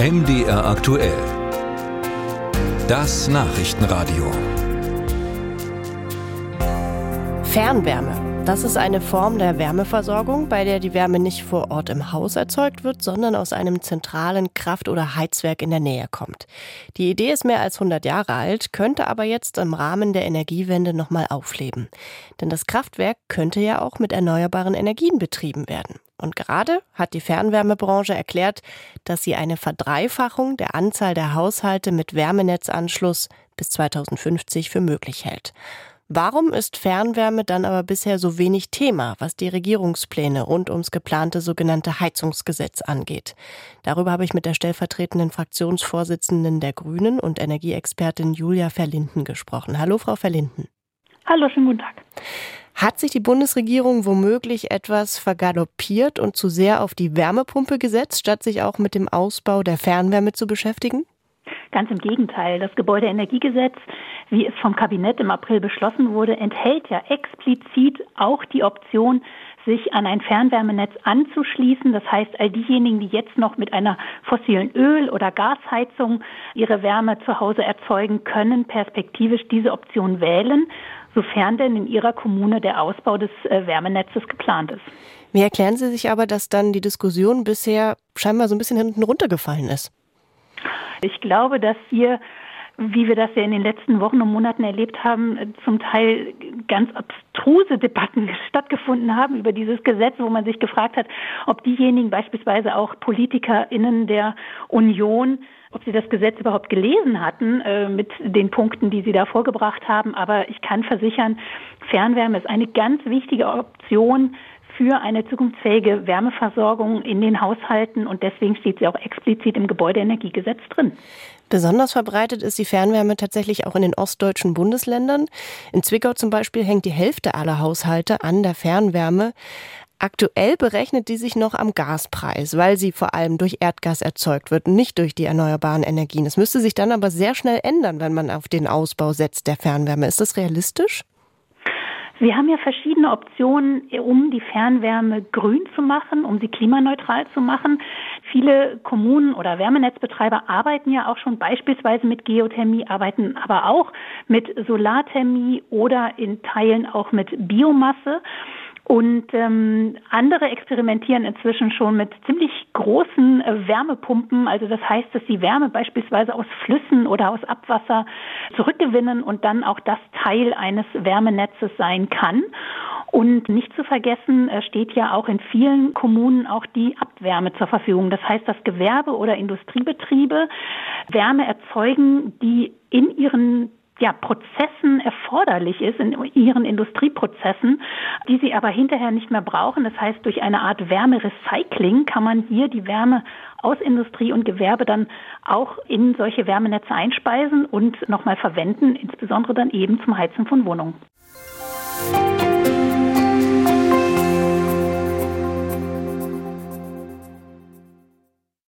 MDR aktuell. Das Nachrichtenradio. Fernwärme. Das ist eine Form der Wärmeversorgung, bei der die Wärme nicht vor Ort im Haus erzeugt wird, sondern aus einem zentralen Kraft- oder Heizwerk in der Nähe kommt. Die Idee ist mehr als 100 Jahre alt, könnte aber jetzt im Rahmen der Energiewende nochmal aufleben. Denn das Kraftwerk könnte ja auch mit erneuerbaren Energien betrieben werden. Und gerade hat die Fernwärmebranche erklärt, dass sie eine Verdreifachung der Anzahl der Haushalte mit Wärmenetzanschluss bis 2050 für möglich hält. Warum ist Fernwärme dann aber bisher so wenig Thema, was die Regierungspläne rund ums geplante sogenannte Heizungsgesetz angeht? Darüber habe ich mit der stellvertretenden Fraktionsvorsitzenden der Grünen und Energieexpertin Julia Verlinden gesprochen. Hallo, Frau Verlinden. Hallo, schönen guten Tag. Hat sich die Bundesregierung womöglich etwas vergaloppiert und zu sehr auf die Wärmepumpe gesetzt, statt sich auch mit dem Ausbau der Fernwärme zu beschäftigen? Ganz im Gegenteil. Das Gebäudeenergiegesetz, wie es vom Kabinett im April beschlossen wurde, enthält ja explizit auch die Option, sich an ein Fernwärmenetz anzuschließen. Das heißt, all diejenigen, die jetzt noch mit einer fossilen Öl- oder Gasheizung ihre Wärme zu Hause erzeugen, können perspektivisch diese Option wählen, sofern denn in ihrer Kommune der Ausbau des äh, Wärmenetzes geplant ist. Wie erklären Sie sich aber, dass dann die Diskussion bisher scheinbar so ein bisschen hinten runtergefallen ist? Ich glaube, dass hier wie wir das ja in den letzten Wochen und Monaten erlebt haben, zum Teil ganz abstruse Debatten stattgefunden haben über dieses Gesetz, wo man sich gefragt hat, ob diejenigen beispielsweise auch PolitikerInnen der Union ob sie das Gesetz überhaupt gelesen hatten äh, mit den Punkten, die sie da vorgebracht haben. Aber ich kann versichern, Fernwärme ist eine ganz wichtige Option für eine zukunftsfähige Wärmeversorgung in den Haushalten und deswegen steht sie auch explizit im Gebäudeenergiegesetz drin. Besonders verbreitet ist die Fernwärme tatsächlich auch in den ostdeutschen Bundesländern. In Zwickau zum Beispiel hängt die Hälfte aller Haushalte an der Fernwärme. Aktuell berechnet die sich noch am Gaspreis, weil sie vor allem durch Erdgas erzeugt wird und nicht durch die erneuerbaren Energien. Es müsste sich dann aber sehr schnell ändern, wenn man auf den Ausbau setzt der Fernwärme. Ist das realistisch? Wir haben ja verschiedene Optionen, um die Fernwärme grün zu machen, um sie klimaneutral zu machen. Viele Kommunen oder Wärmenetzbetreiber arbeiten ja auch schon beispielsweise mit Geothermie, arbeiten aber auch mit Solarthermie oder in Teilen auch mit Biomasse. Und ähm, andere experimentieren inzwischen schon mit ziemlich großen äh, Wärmepumpen. Also das heißt, dass sie Wärme beispielsweise aus Flüssen oder aus Abwasser zurückgewinnen und dann auch das Teil eines Wärmenetzes sein kann. Und nicht zu vergessen äh, steht ja auch in vielen Kommunen auch die Abwärme zur Verfügung. Das heißt, dass Gewerbe oder Industriebetriebe Wärme erzeugen, die in ihren ja, Prozessen erforderlich ist, in ihren Industrieprozessen, die sie aber hinterher nicht mehr brauchen. Das heißt, durch eine Art Wärmerecycling kann man hier die Wärme aus Industrie und Gewerbe dann auch in solche Wärmenetze einspeisen und nochmal verwenden, insbesondere dann eben zum Heizen von Wohnungen.